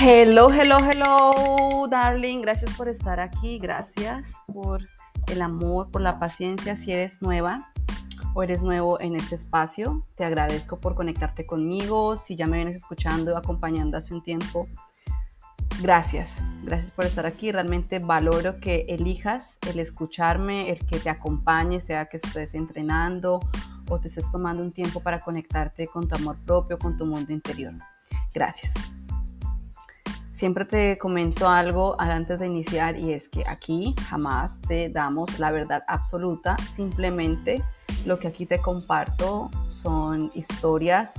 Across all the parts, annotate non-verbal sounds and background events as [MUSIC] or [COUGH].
Hello, hello, hello, darling. Gracias por estar aquí. Gracias por el amor, por la paciencia. Si eres nueva o eres nuevo en este espacio, te agradezco por conectarte conmigo. Si ya me vienes escuchando, acompañando hace un tiempo, gracias. Gracias por estar aquí. Realmente valoro que elijas el escucharme, el que te acompañe, sea que estés entrenando o te estés tomando un tiempo para conectarte con tu amor propio, con tu mundo interior. Gracias. Siempre te comento algo antes de iniciar y es que aquí jamás te damos la verdad absoluta, simplemente lo que aquí te comparto son historias,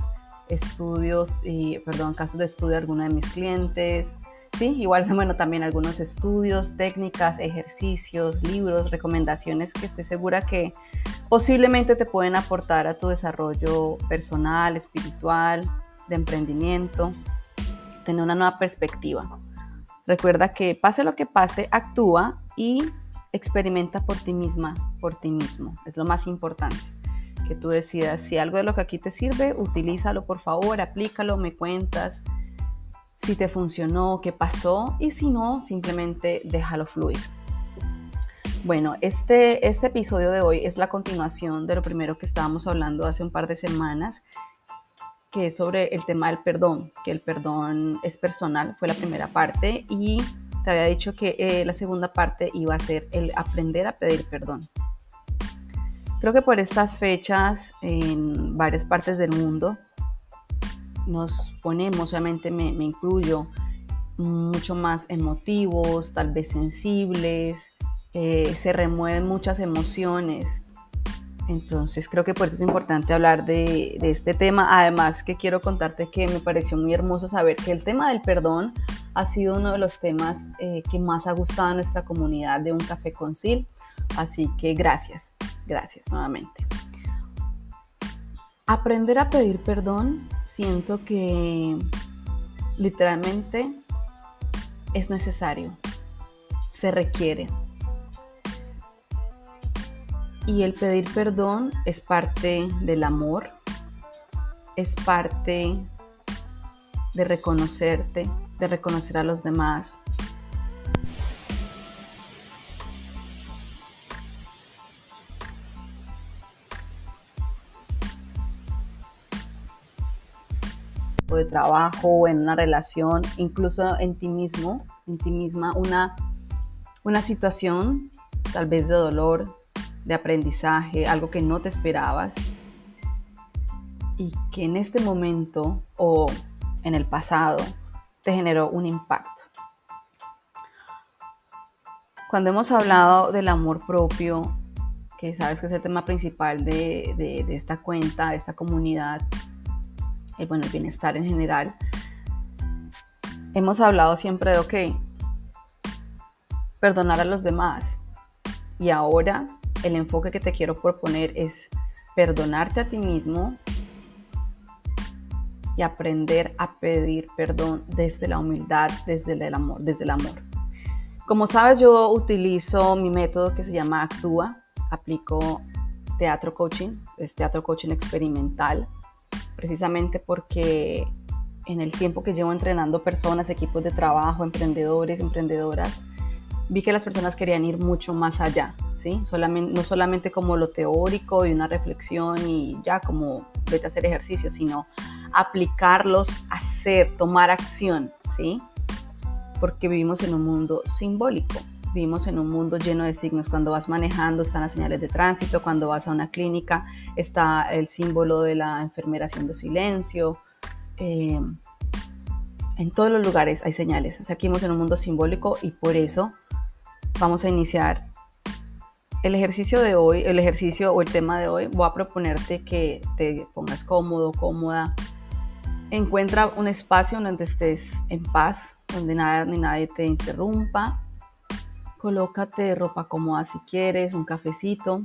estudios y, perdón, casos de estudio de algunos de mis clientes, sí, igual, [LAUGHS] bueno, también algunos estudios, técnicas, ejercicios, libros, recomendaciones que estoy segura que posiblemente te pueden aportar a tu desarrollo personal, espiritual, de emprendimiento tener una nueva perspectiva. Recuerda que pase lo que pase, actúa y experimenta por ti misma, por ti mismo. Es lo más importante. Que tú decidas si algo de lo que aquí te sirve, utilízalo por favor, aplícalo, me cuentas si te funcionó, qué pasó y si no, simplemente déjalo fluir. Bueno, este, este episodio de hoy es la continuación de lo primero que estábamos hablando hace un par de semanas que es sobre el tema del perdón, que el perdón es personal, fue la primera parte, y te había dicho que eh, la segunda parte iba a ser el aprender a pedir perdón. Creo que por estas fechas en varias partes del mundo nos ponemos, obviamente me, incluyo, mucho más emotivos, tal vez sensibles, eh, se remueven muchas emociones entonces creo que por eso es importante hablar de, este tema. Además que quiero contarte que me pareció muy hermoso saber que el tema del perdón ha sido uno de los temas eh, que más ha gustado a nuestra comunidad de Un Café con Sil. Así que gracias, gracias nuevamente. Aprender a pedir perdón siento que literalmente es necesario, se requiere y el pedir perdón es parte del amor, es parte de reconocerte, de reconocer a los demás. de trabajo, en una relación, incluso en ti mismo, en ti misma, una, una situación tal vez de dolor, de aprendizaje, algo que no te esperabas y que en este momento o en el pasado te generó un impacto. Cuando hemos hablado del amor propio, que sabes que es el tema principal de, esta cuenta, de esta comunidad, y bueno, el bienestar en general, hemos hablado siempre de, ok, perdonar a los demás. Y ahora el enfoque que te quiero proponer es perdonarte a ti mismo y aprender a pedir perdón desde la humildad, desde el amor, desde el amor. Como sabes, yo utilizo mi método que se llama Actúa, aplico teatro coaching, es teatro coaching experimental, precisamente porque en el tiempo que llevo entrenando personas, equipos de trabajo, emprendedores, emprendedoras, vi que las personas querían ir mucho más allá, No solamente como lo teórico y una reflexión y ya como vete a hacer ejercicio, sino aplicarlos, hacer, tomar acción, ¿sí? Porque vivimos en un mundo simbólico, vivimos en un mundo lleno de signos. Cuando vas manejando están las señales de tránsito, cuando vas a una clínica está el símbolo de la enfermera haciendo silencio. Eh, en todos los lugares hay señales. aquí vivimos en un mundo simbólico y por eso vamos a iniciar el ejercicio de hoy, el ejercicio o el tema de hoy, voy a proponerte que te pongas cómodo, cómoda. Encuentra un espacio donde estés en paz, donde nada ni nadie te interrumpa. Colócate ropa cómoda si quieres, un cafecito.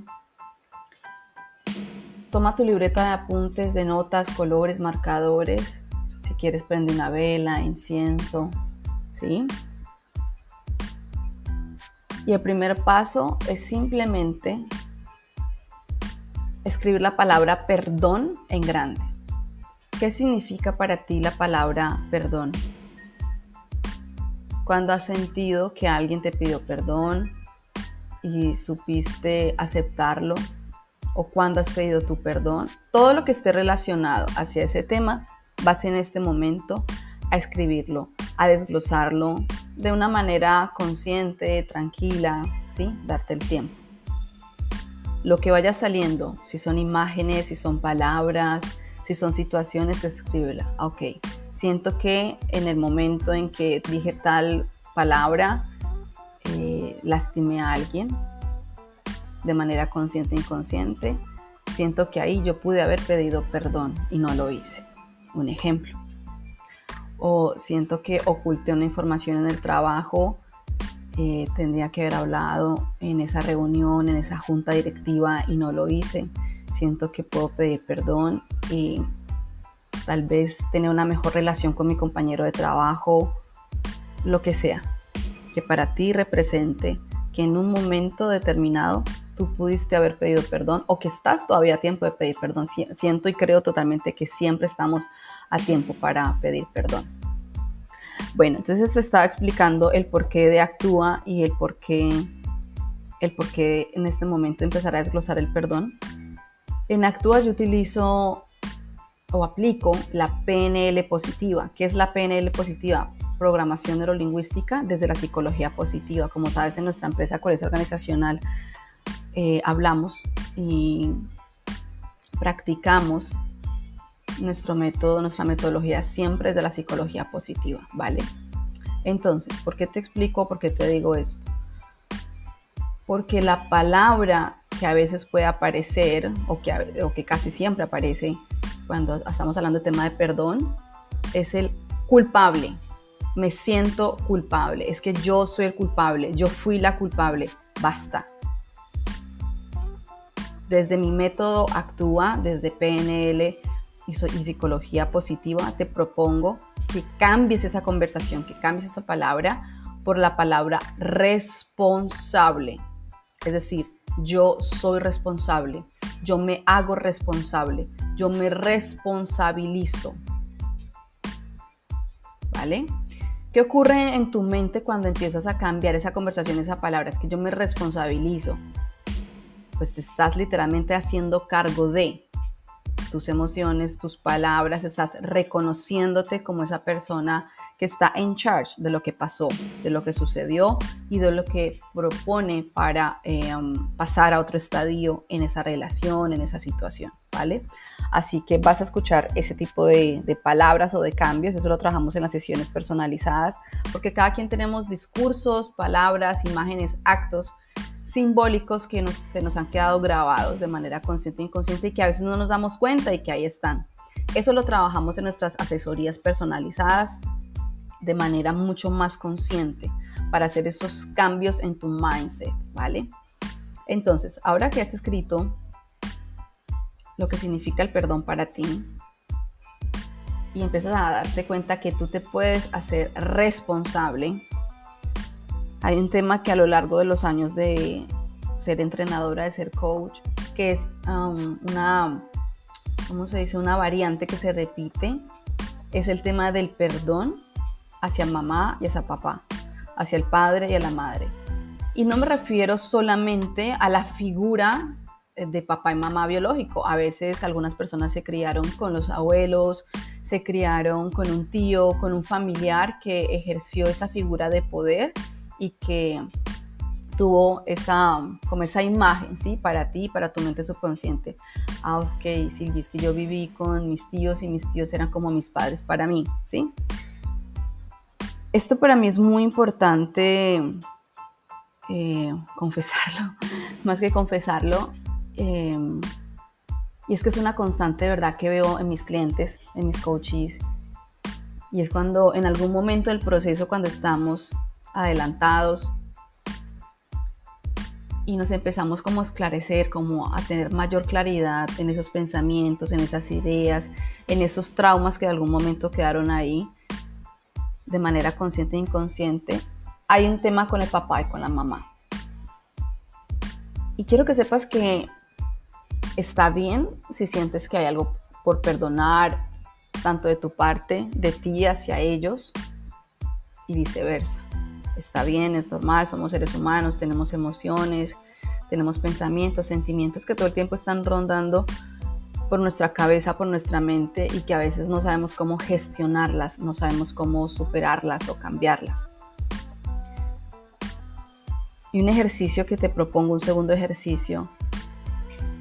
Toma tu libreta de apuntes, de notas, colores, marcadores. Si quieres, prende una vela, incienso, ¿sí? Y el primer paso es simplemente escribir la palabra perdón en grande. ¿Qué significa para ti la palabra perdón? cuando has sentido que alguien te pidió perdón y supiste aceptarlo o cuando has pedido tu perdón. Todo lo que esté relacionado hacia ese tema, vas en este momento a escribirlo, a desglosarlo de una manera consciente, tranquila, ¿sí? Darte el tiempo. Lo que vaya saliendo, si son imágenes, si son palabras, si son situaciones, escríbela. Ok, siento que en el momento en que dije tal palabra, eh, lastimé a alguien de manera consciente o inconsciente. Siento que ahí yo pude haber pedido perdón y no lo hice. Un ejemplo. O siento que oculté una información en el trabajo, eh, tendría que haber hablado en esa reunión, en esa junta directiva y no lo hice. Siento que puedo pedir perdón y tal vez tener una mejor relación con mi compañero de trabajo, lo que sea, que para ti represente que en un momento determinado tú pudiste haber pedido perdón o que estás todavía a tiempo de pedir perdón. Siento y creo totalmente que siempre estamos a tiempo para pedir perdón. Bueno, entonces estaba explicando el porqué de actúa y el porqué, el porqué en este momento empezar a desglosar el perdón. En actúa yo utilizo o aplico la PNL positiva. ¿Qué es la PNL positiva? Programación neurolingüística desde la psicología positiva. Como sabes, en nuestra empresa Colegio Organizacional eh, hablamos y practicamos nuestro método, nuestra metodología siempre es de la psicología positiva, ¿vale? Entonces, ¿por qué te explico? ¿Por qué te digo esto? Porque la palabra que a veces puede aparecer o que, o que casi siempre aparece cuando estamos hablando de tema de perdón, es el culpable. Me siento culpable. Es que yo soy el culpable. Yo fui la culpable. Basta. Desde mi método Actúa, desde PNL y, psicología positiva, te propongo que cambies esa conversación, que cambies esa palabra por la palabra responsable. Es decir, yo soy responsable, yo me hago responsable, yo me responsabilizo. ¿Vale? ¿Qué ocurre en tu mente cuando empiezas a cambiar esa conversación, esa palabra? Es que yo me responsabilizo. Pues te estás literalmente haciendo cargo de tus emociones, tus palabras, estás reconociéndote como esa persona que está en charge de lo que pasó, de lo que sucedió y de lo que propone para eh, um, pasar a otro estadio en esa relación, en esa situación, ¿vale? Así que vas a escuchar ese tipo de, palabras o de cambios, eso lo trabajamos en las sesiones personalizadas, porque cada quien tenemos discursos, palabras, imágenes, actos simbólicos que se nos han quedado grabados de manera consciente e inconsciente y que a veces no nos damos cuenta y que ahí están. Eso lo trabajamos en nuestras asesorías personalizadas de manera mucho más consciente para hacer esos cambios en tu mindset, ¿vale? Entonces, ahora que has escrito lo que significa el perdón para ti y empiezas a darte cuenta que tú te puedes hacer responsable, hay un tema que a lo largo de los años de ser entrenadora, de ser coach, que es um, una, ¿cómo se dice? Una variante que se repite, es el tema del perdón hacia mamá y hacia papá, hacia el padre y a la madre. Y no me refiero solamente a la figura de papá y mamá biológico. A veces algunas personas se criaron con los abuelos, se criaron con un tío, con un familiar que ejerció esa figura de poder y que tuvo esa, como esa imagen, ¿sí? Para ti, para tu mente subconsciente. Ah, ok, Silvia, es que yo viví con mis tíos y mis tíos eran como mis padres para mí, ¿sí? Esto para mí es muy importante eh, confesarlo, [LAUGHS] más que confesarlo. Em, y es que es una constante, ¿verdad?, que veo en mis clientes, en mis coaches. Y es cuando en algún momento del proceso, cuando estamos adelantados y nos empezamos como a esclarecer, como a tener mayor claridad en esos pensamientos, en esas ideas, en esos traumas que de algún momento quedaron ahí, de manera consciente e inconsciente, hay un tema con el papá y con la mamá. Y quiero que sepas que está bien si sientes que hay algo por perdonar, tanto de tu parte, de ti hacia ellos y viceversa. Está bien, es normal, somos seres humanos, tenemos emociones, tenemos pensamientos, sentimientos que todo el tiempo están rondando por nuestra cabeza, por nuestra mente y que a veces no sabemos cómo gestionarlas, no sabemos cómo superarlas o cambiarlas. Y un ejercicio que te propongo, un segundo ejercicio,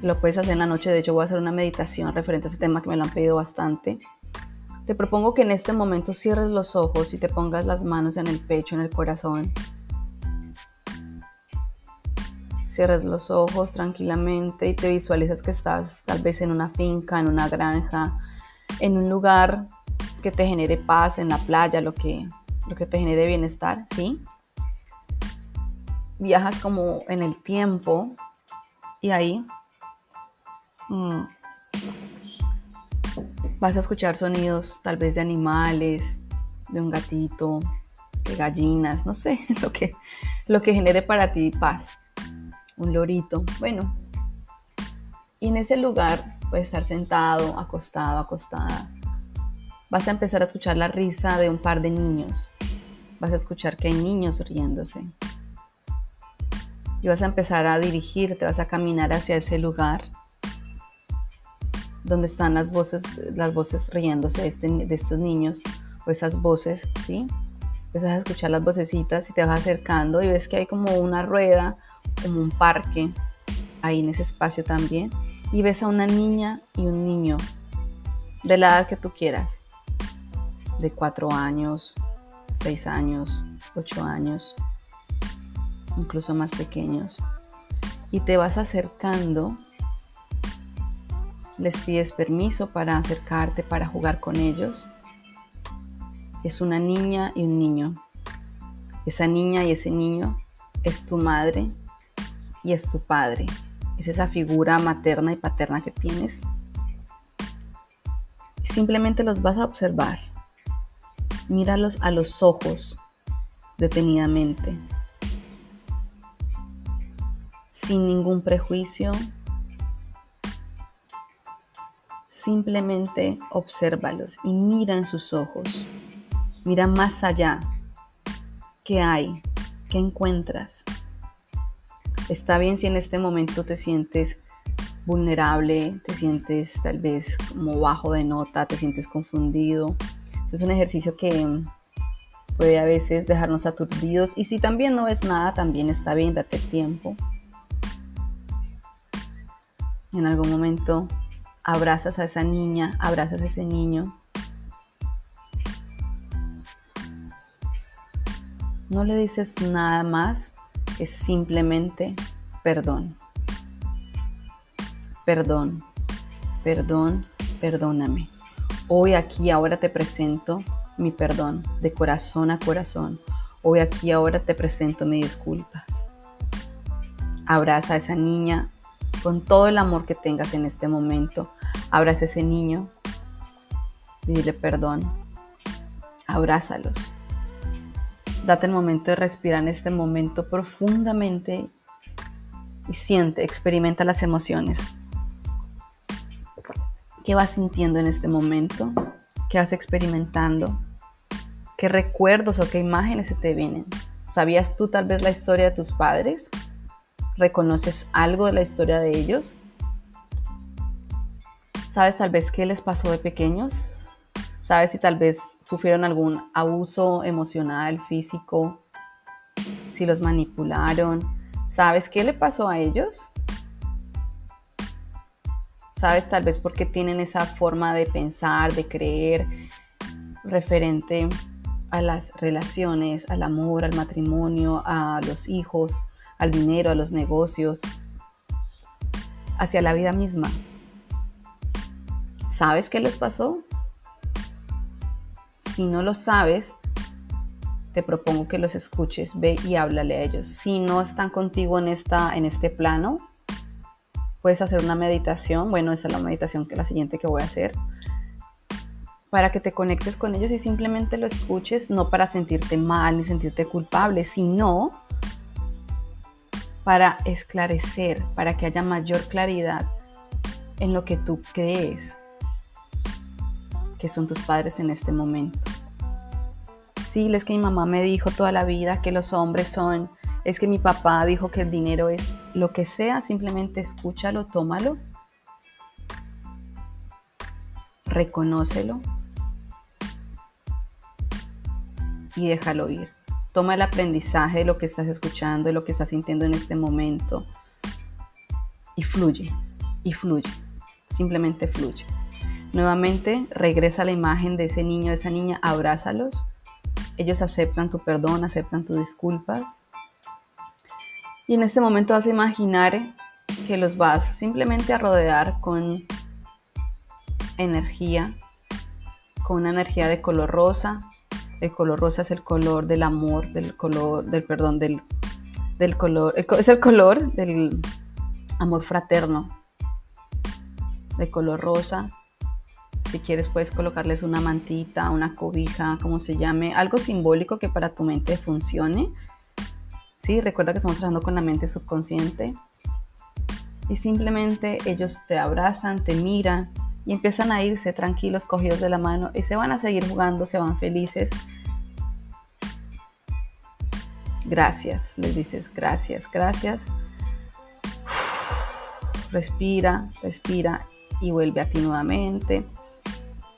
lo puedes hacer en la noche, de hecho voy a hacer una meditación referente a ese tema que me lo han pedido bastante. Te propongo que en este momento cierres los ojos y te pongas las manos en el pecho, en el corazón Cierras los ojos tranquilamente y te visualizas que estás tal vez en una finca, en una granja, en un lugar que te genere paz, en la playa, lo que, lo que te genere bienestar, ¿sí? Viajas como en el tiempo y ahí mm, vas a escuchar sonidos tal vez de animales, de un gatito, de gallinas, no sé, [LAUGHS] lo que, lo que genere para ti paz un lorito, bueno. Y en ese lugar puedes estar sentado, acostado, acostada. Vas a empezar a escuchar la risa de un par de niños. Vas a escuchar que hay niños riéndose. Y vas a empezar a dirigirte, vas a caminar hacia ese lugar donde están las voces, las voces riéndose de, este, de estos niños o esas voces, ¿sí? Empiezas a escuchar las vocecitas y te vas acercando y ves que hay como una rueda como un parque ahí en ese espacio también y ves a una niña y un niño de la edad que tú quieras, de cuatro años, seis años, ocho años, incluso más pequeños. Y te vas acercando, les pides permiso para acercarte, para jugar con ellos. Es una niña y un niño. Esa niña y ese niño es tu madre y es tu padre. Es esa figura materna y paterna que tienes. Simplemente los vas a observar. Míralos a los ojos detenidamente. Sin ningún prejuicio. Simplemente obsérvalos y mira en sus ojos. Mira más allá. ¿Qué hay? ¿Qué encuentras? Está bien si en este momento te sientes vulnerable, te sientes tal vez como bajo de nota, te sientes confundido. Este es un ejercicio que puede a veces dejarnos aturdidos y si también no ves nada, también está bien, date tiempo. En algún momento abrazas a esa niña, abrazas a ese niño. No le dices nada más, es simplemente perdón. Perdón, perdón, perdóname. Hoy aquí ahora te presento mi perdón de corazón a corazón. Hoy aquí ahora te presento mis disculpas. Abraza a esa niña con todo el amor que tengas en este momento. Abraza a ese niño dile perdón. Abrázalos. Date el momento de respirar en este momento profundamente y siente, experimenta las emociones. ¿Qué vas sintiendo en este momento? ¿Qué vas experimentando? ¿Qué recuerdos o qué imágenes se te vienen? ¿Sabías tú tal vez la historia de tus padres? ¿Reconoces algo de la historia de ellos? ¿Sabes tal vez qué les pasó de pequeños? ¿Sabes si tal vez sufrieron algún abuso emocional, físico? ¿Si los manipularon? ¿Sabes qué le pasó a ellos? ¿Sabes tal vez por qué tienen esa forma de pensar, de creer referente a las relaciones, al amor, al matrimonio, a los hijos, al dinero, a los negocios, hacia la vida misma? ¿Sabes qué les pasó? Si no lo sabes, te propongo que los escuches, ve y háblale a ellos. Si no están contigo en, esta, en este plano, puedes hacer una meditación. Bueno, esa es la meditación que la siguiente que voy a hacer. Para que te conectes con ellos y simplemente lo escuches, no para sentirte mal ni sentirte culpable, sino para esclarecer, para que haya mayor claridad en lo que tú crees que son tus padres en este momento. decirles que mi mamá me dijo toda la vida que los hombres son, es que mi papá dijo que el dinero es lo que sea, simplemente escúchalo, tómalo, reconócelo y déjalo ir. Toma el aprendizaje de lo que estás escuchando, de lo que estás sintiendo en este momento y fluye, y fluye, simplemente fluye. Nuevamente regresa a la imagen de ese niño, de esa niña, abrázalos. Ellos aceptan tu perdón, aceptan tus disculpas. Y en este momento vas a imaginar que los vas simplemente a rodear con energía, con una energía de color rosa. El color rosa es el color del amor, del color, del perdón, del, del color, es el color del amor fraterno, de color rosa. Si quieres puedes colocarles una mantita, una cobija, como se llame, algo simbólico que para tu mente funcione. Sí, recuerda que estamos trabajando con la mente subconsciente. Y simplemente ellos te abrazan, te miran y empiezan a irse tranquilos, cogidos de la mano y se van a seguir jugando, se van felices. Gracias, les dices gracias, gracias. Respira, respira y vuelve a ti nuevamente.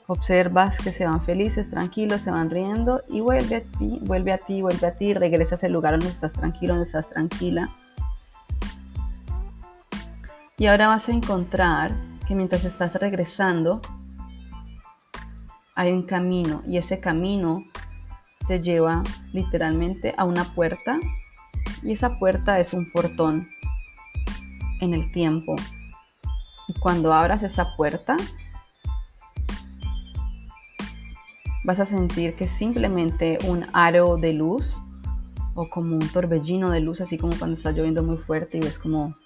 Observas que se van felices, tranquilos, se van riendo y vuelve a ti, vuelve a ti, vuelve a ti, regresas al lugar donde estás tranquilo, donde estás tranquila. Y ahora vas a encontrar que mientras estás regresando hay un camino y ese camino te lleva literalmente a una puerta y esa puerta es un portón en el tiempo. Y cuando abras esa puerta, vas a sentir que simplemente un aro de luz o como un torbellino de luz, así como cuando está lloviendo muy fuerte y ves como,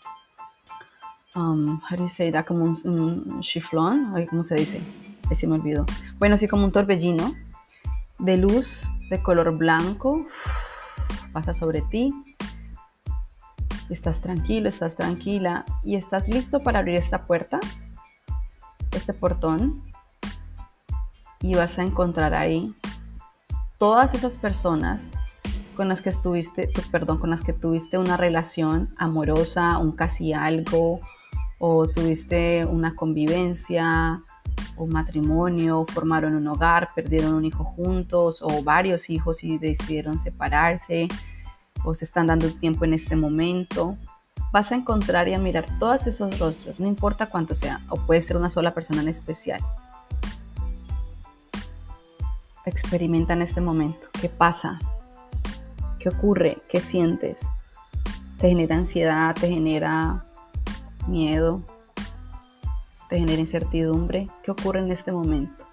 um, how do you say that? Como un, chiflón, ¿cómo se dice? Ahí se me olvidó. Bueno, así como un torbellino de luz de color blanco pasa sobre ti. Estás tranquilo, estás tranquila y estás listo para abrir esta puerta, este portón y vas a encontrar ahí todas esas personas con las que estuviste, perdón, con las que tuviste una relación amorosa, un casi algo, o tuviste una convivencia, un matrimonio, formaron un hogar, perdieron un hijo juntos, o varios hijos y decidieron separarse, o se están dando tiempo en este momento. Vas a encontrar y a mirar todos esos rostros, no importa cuánto sea, o puede ser una sola persona en especial experimenta en este momento? ¿Qué pasa? ¿Qué ocurre? ¿Qué sientes? ¿Te genera ansiedad? ¿Te genera miedo? ¿Te genera incertidumbre? ¿Qué ocurre en este momento?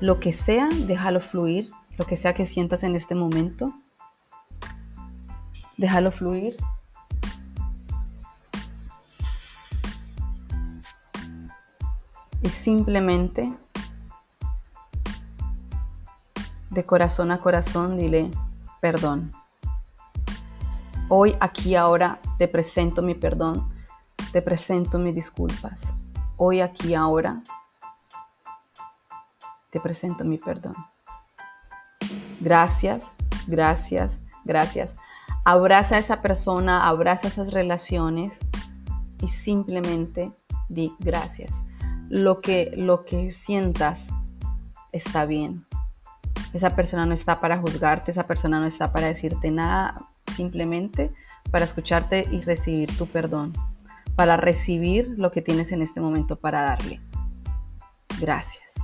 Lo que sea, déjalo fluir. Lo que sea que sientas en este momento, déjalo fluir. Y simplemente de corazón a corazón, dile perdón. Hoy, aquí, ahora, te presento mi perdón, te presento mis disculpas. Hoy, aquí, ahora, te presento mi perdón. Gracias, gracias, gracias. Abraza a esa persona, abraza esas relaciones y simplemente di gracias. Lo que, lo que sientas está bien. Esa persona no está para juzgarte, esa persona no está para decirte nada, simplemente para escucharte y recibir tu perdón, para recibir lo que tienes en este momento para darle. Gracias.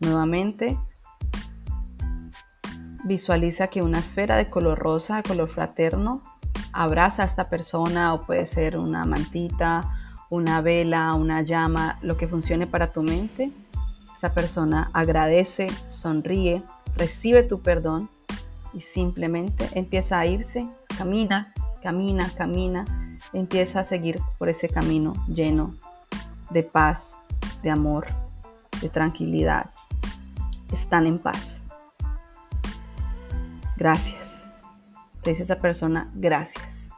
Nuevamente, visualiza que una esfera de color rosa, de color fraterno, abraza a esta persona o puede ser una mantita, una vela, una llama, lo que funcione para tu mente esta persona agradece, sonríe, recibe tu perdón y simplemente empieza a irse, camina, camina, camina, empieza a seguir por ese camino lleno de paz, de amor, de tranquilidad. Están en paz. Gracias. Te dice esa persona, gracias.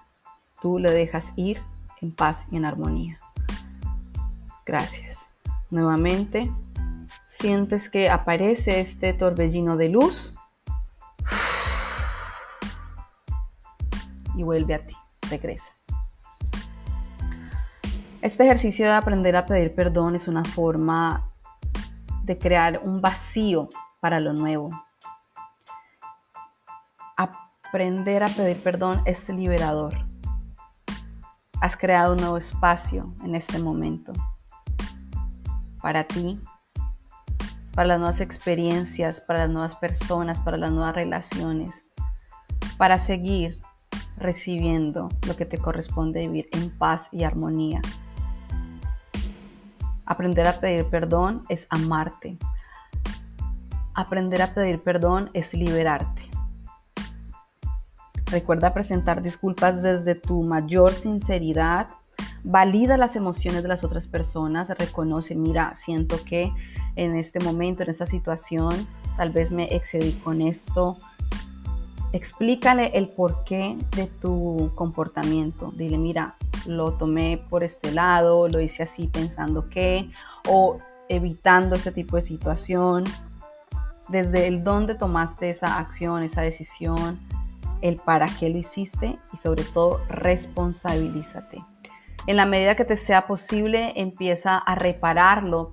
Tú le dejas ir en paz y en armonía. Gracias. Nuevamente, sientes que aparece este torbellino de luz y vuelve a ti, regresa. Este ejercicio de aprender a pedir perdón es una forma de crear un vacío para lo nuevo. Aprender a pedir perdón es liberador. Has creado un nuevo espacio en este momento para ti, para las nuevas experiencias, para las nuevas personas, para las nuevas relaciones, para seguir recibiendo lo que te corresponde vivir en paz y armonía. Aprender a pedir perdón es amarte. Aprender a pedir perdón es liberarte. Recuerda presentar disculpas desde tu mayor sinceridad. Valida las emociones de las otras personas. Reconoce, mira, siento que en este momento, en esta situación, tal vez me excedí con esto. Explícale el porqué de tu comportamiento. Dile, mira, lo tomé por este lado, lo hice así pensando que, o evitando ese tipo de situación, desde el dónde tomaste esa acción, esa decisión, el para qué lo hiciste y sobre todo responsabilízate. En la medida que te sea posible, empieza a repararlo,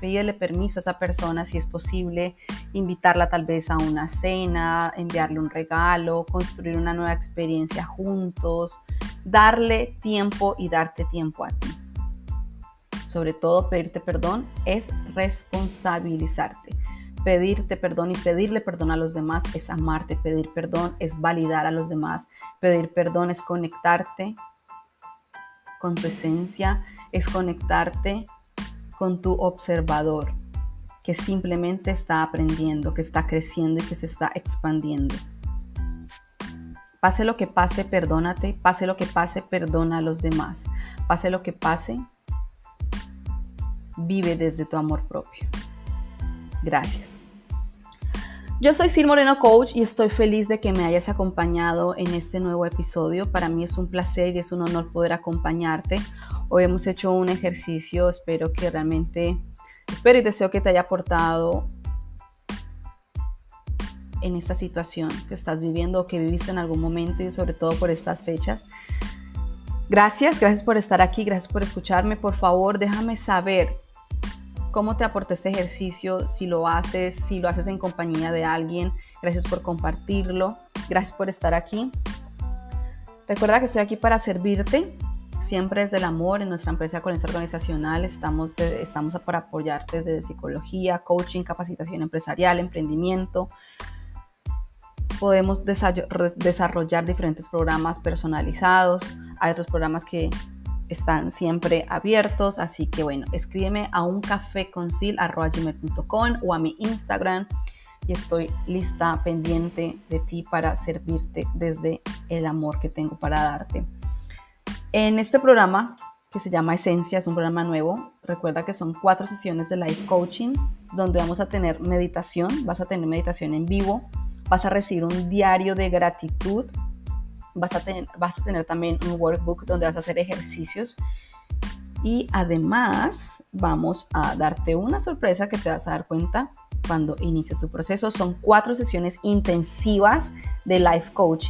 pídele permiso a esa persona si es posible, invitarla tal vez a una cena, enviarle un regalo, construir una nueva experiencia juntos, darle tiempo y darte tiempo a ti. Sobre todo pedirte perdón es responsabilizarte. Pedirte perdón y pedirle perdón a los demás es amarte. Pedir perdón es validar a los demás. Pedir perdón es conectarte con tu esencia, es conectarte con tu observador, que simplemente está aprendiendo, que está creciendo y que se está expandiendo. Pase lo que pase, perdónate. Pase lo que pase, perdona a los demás. Pase lo que pase, vive desde tu amor propio. Gracias. Yo soy Sil Moreno Coach y estoy feliz de que me hayas acompañado en este nuevo episodio. Para mí es un placer y es un honor poder acompañarte. Hoy hemos hecho un ejercicio, espero que realmente, espero y deseo que te haya aportado en esta situación que estás viviendo o que viviste en algún momento y sobre todo por estas fechas. Gracias, gracias por estar aquí, gracias por escucharme. Por favor, déjame saber cómo te aportó este ejercicio, si lo haces, si lo haces en compañía de alguien. Gracias por compartirlo, gracias por estar aquí. Recuerda que estoy aquí para servirte, siempre desde el amor. En nuestra empresa Conexión Organizacional estamos, estamos para apoyarte desde psicología, coaching, capacitación empresarial, emprendimiento, podemos desarrollar diferentes programas personalizados. Hay otros programas que están siempre abiertos, así que bueno, escríbeme a un café con o a mi Instagram y estoy lista, pendiente de ti para servirte desde el amor que tengo para darte. En este programa que se llama Esencia, es un programa nuevo. Recuerda que son cuatro sesiones de life coaching donde vamos a tener meditación, vas a tener meditación en vivo, vas a recibir un diario de gratitud, vas a, tener, vas a tener también un workbook donde vas a hacer ejercicios y además vamos a darte una sorpresa que te vas a dar cuenta cuando inicies tu proceso. Son cuatro sesiones intensivas de life coach.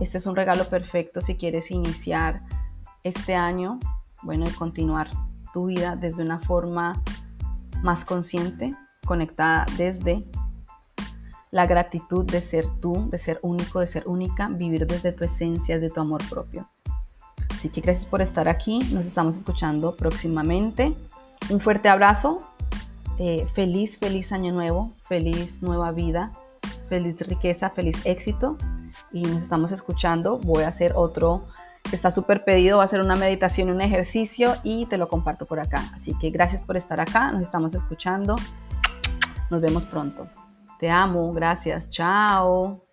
Este es un regalo perfecto si quieres iniciar este año, bueno, y continuar tu vida desde una forma más consciente, conectada desde la gratitud de ser tú, de ser único, de ser única, vivir desde tu esencia, de tu amor propio. Así que gracias por estar aquí, nos estamos escuchando próximamente. Un fuerte abrazo, eh, feliz, feliz año nuevo, feliz nueva vida, feliz riqueza, feliz éxito y nos estamos escuchando. Voy a hacer otro que está súper pedido, va a ser una meditación, un ejercicio y te lo comparto por acá. Así que gracias por estar acá, nos estamos escuchando. Nos vemos pronto. Te amo, gracias, chao.